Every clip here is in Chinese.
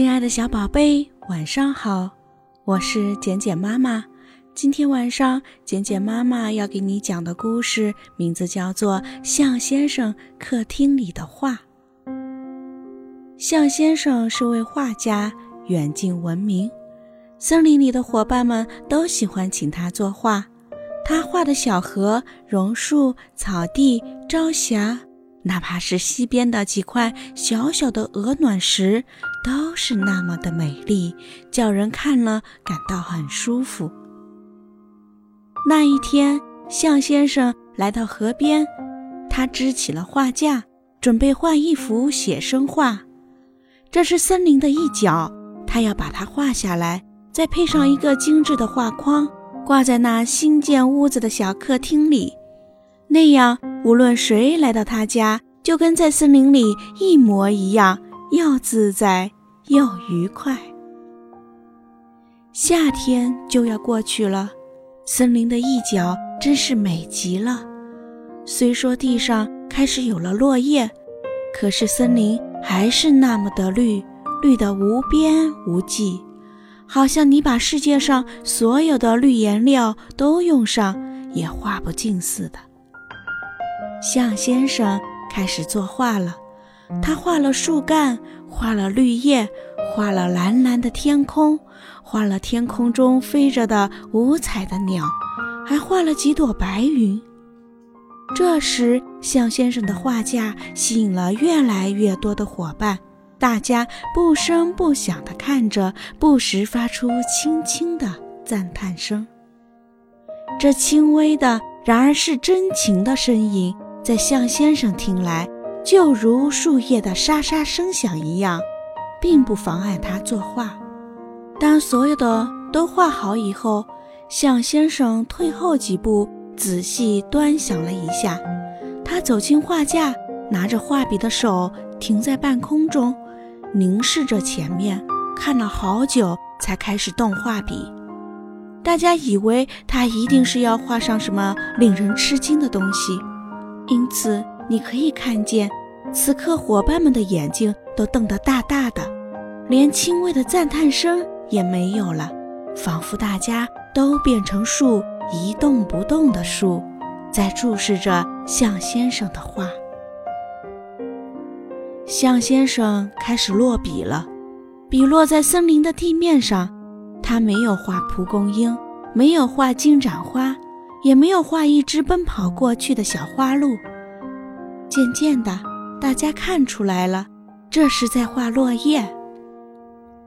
亲爱的小宝贝，晚上好！我是简简妈妈。今天晚上，简简妈妈要给你讲的故事名字叫做《象先生客厅里的画》。象先生是位画家，远近闻名。森林里的伙伴们都喜欢请他作画。他画的小河、榕树、草地、朝霞。哪怕是溪边的几块小小的鹅卵石，都是那么的美丽，叫人看了感到很舒服。那一天，象先生来到河边，他支起了画架，准备画一幅写生画。这是森林的一角，他要把它画下来，再配上一个精致的画框，挂在那新建屋子的小客厅里，那样。无论谁来到他家，就跟在森林里一模一样，又自在又愉快。夏天就要过去了，森林的一角真是美极了。虽说地上开始有了落叶，可是森林还是那么的绿，绿得无边无际，好像你把世界上所有的绿颜料都用上，也画不尽似的。象先生开始作画了，他画了树干，画了绿叶，画了蓝蓝的天空，画了天空中飞着的五彩的鸟，还画了几朵白云。这时，象先生的画架吸引了越来越多的伙伴，大家不声不响地看着，不时发出轻轻的赞叹声。这轻微的，然而是真情的声音。在象先生听来，就如树叶的沙沙声响一样，并不妨碍他作画。当所有的都画好以后，象先生退后几步，仔细端详了一下。他走进画架，拿着画笔的手停在半空中，凝视着前面，看了好久，才开始动画笔。大家以为他一定是要画上什么令人吃惊的东西。因此，你可以看见，此刻伙伴们的眼睛都瞪得大大的，连轻微的赞叹声也没有了，仿佛大家都变成树，一动不动的树，在注视着象先生的画。象先生开始落笔了，笔落在森林的地面上，他没有画蒲公英，没有画金盏花。也没有画一只奔跑过去的小花鹿。渐渐的，大家看出来了，这是在画落叶。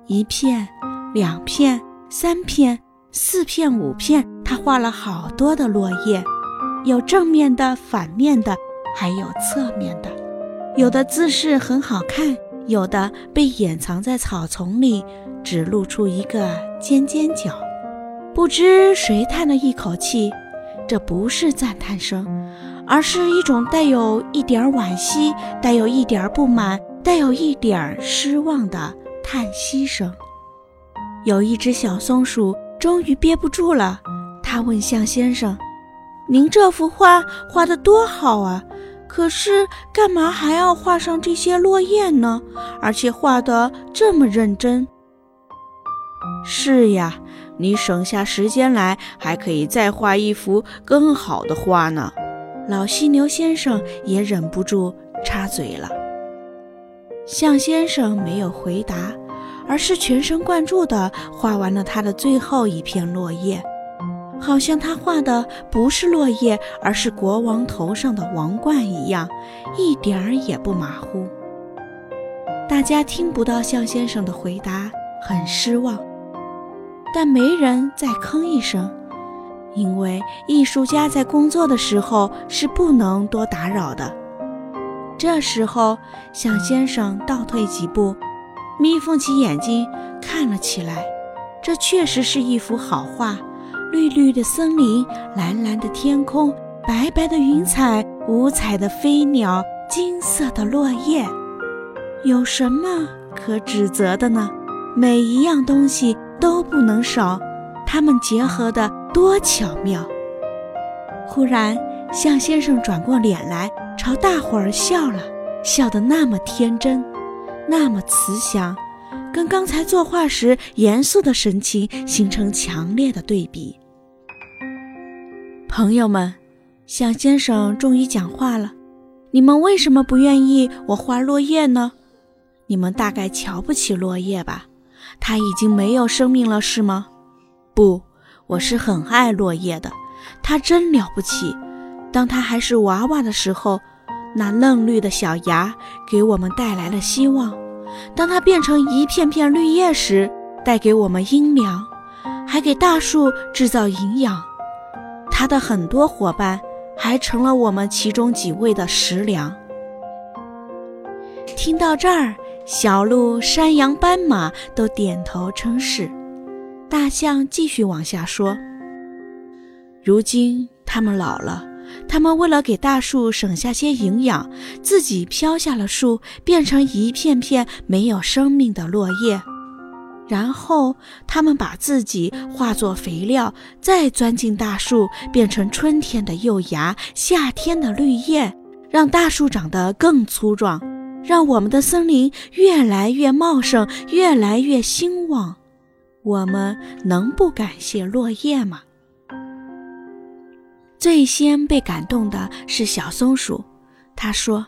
一片，两片，三片，四片，五片，他画了好多的落叶，有正面的，反面的，还有侧面的。有的姿势很好看，有的被掩藏在草丛里，只露出一个尖尖角。不知谁叹了一口气。这不是赞叹声，而是一种带有一点惋惜、带有一点不满、带有一点失望的叹息声。有一只小松鼠终于憋不住了，它问象先生：“您这幅画画得多好啊，可是干嘛还要画上这些落叶呢？而且画得这么认真。”“是呀。”你省下时间来，还可以再画一幅更好的画呢。老犀牛先生也忍不住插嘴了。象先生没有回答，而是全神贯注地画完了他的最后一片落叶，好像他画的不是落叶，而是国王头上的王冠一样，一点儿也不马虎。大家听不到象先生的回答，很失望。但没人再吭一声，因为艺术家在工作的时候是不能多打扰的。这时候，向先生倒退几步，眯缝起眼睛看了起来。这确实是一幅好画：绿绿的森林，蓝蓝的天空，白白的云彩，五彩的飞鸟，金色的落叶。有什么可指责的呢？每一样东西。都不能少，他们结合的多巧妙。忽然，向先生转过脸来，朝大伙儿笑了，笑得那么天真，那么慈祥，跟刚才作画时严肃的神情形成强烈的对比。朋友们，向先生终于讲话了：“你们为什么不愿意我画落叶呢？你们大概瞧不起落叶吧？它已经没有生命了，是吗？不，我是很爱落叶的，它真了不起。当它还是娃娃的时候。”那嫩绿的小芽给我们带来了希望，当它变成一片片绿叶时，带给我们阴凉，还给大树制造营养。它的很多伙伴还成了我们其中几位的食粮。听到这儿，小鹿、山羊、斑马都点头称是。大象继续往下说：“如今它们老了。”他们为了给大树省下些营养，自己飘下了树，变成一片片没有生命的落叶。然后，他们把自己化作肥料，再钻进大树，变成春天的幼芽，夏天的绿叶，让大树长得更粗壮，让我们的森林越来越茂盛，越来越兴旺。我们能不感谢落叶吗？最先被感动的是小松鼠，他说：“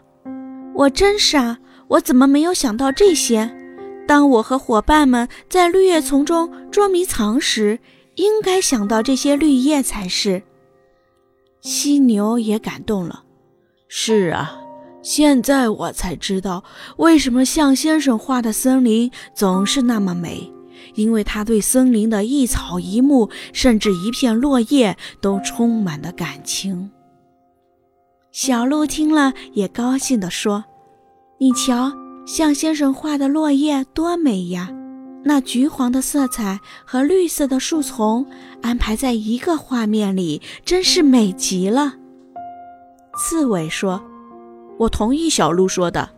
我真傻，我怎么没有想到这些？当我和伙伴们在绿叶丛中捉迷藏时，应该想到这些绿叶才是。”犀牛也感动了，“是啊，现在我才知道为什么向先生画的森林总是那么美。”因为他对森林的一草一木，甚至一片落叶，都充满了感情。小鹿听了，也高兴地说：“你瞧，向先生画的落叶多美呀！那橘黄的色彩和绿色的树丛安排在一个画面里，真是美极了。”刺猬说：“我同意小鹿说的，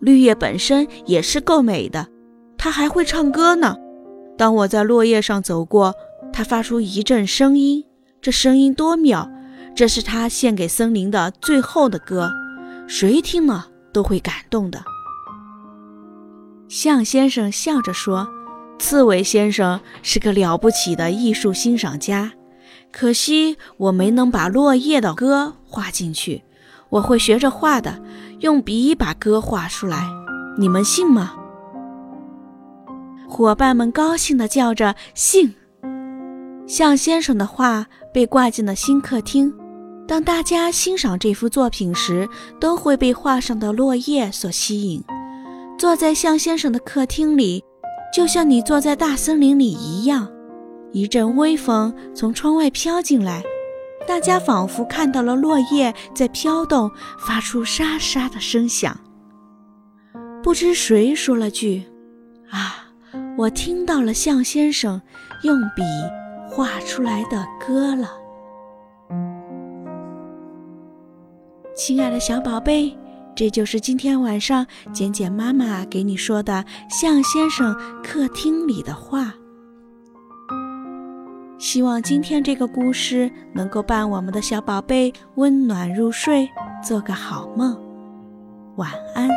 绿叶本身也是够美的，它还会唱歌呢。”当我在落叶上走过，它发出一阵声音，这声音多妙！这是它献给森林的最后的歌，谁听了都会感动的。象先生笑着说：“刺猬先生是个了不起的艺术欣赏家，可惜我没能把落叶的歌画进去。我会学着画的，用笔把歌画出来，你们信吗？”伙伴们高兴地叫着“信”。向先生的画被挂进了新客厅。当大家欣赏这幅作品时，都会被画上的落叶所吸引。坐在向先生的客厅里，就像你坐在大森林里一样。一阵微风从窗外飘进来，大家仿佛看到了落叶在飘动，发出沙沙的声响。不知谁说了句：“啊。”我听到了向先生用笔画出来的歌了，亲爱的小宝贝，这就是今天晚上简简妈妈给你说的向先生客厅里的话。希望今天这个故事能够伴我们的小宝贝温暖入睡，做个好梦，晚安。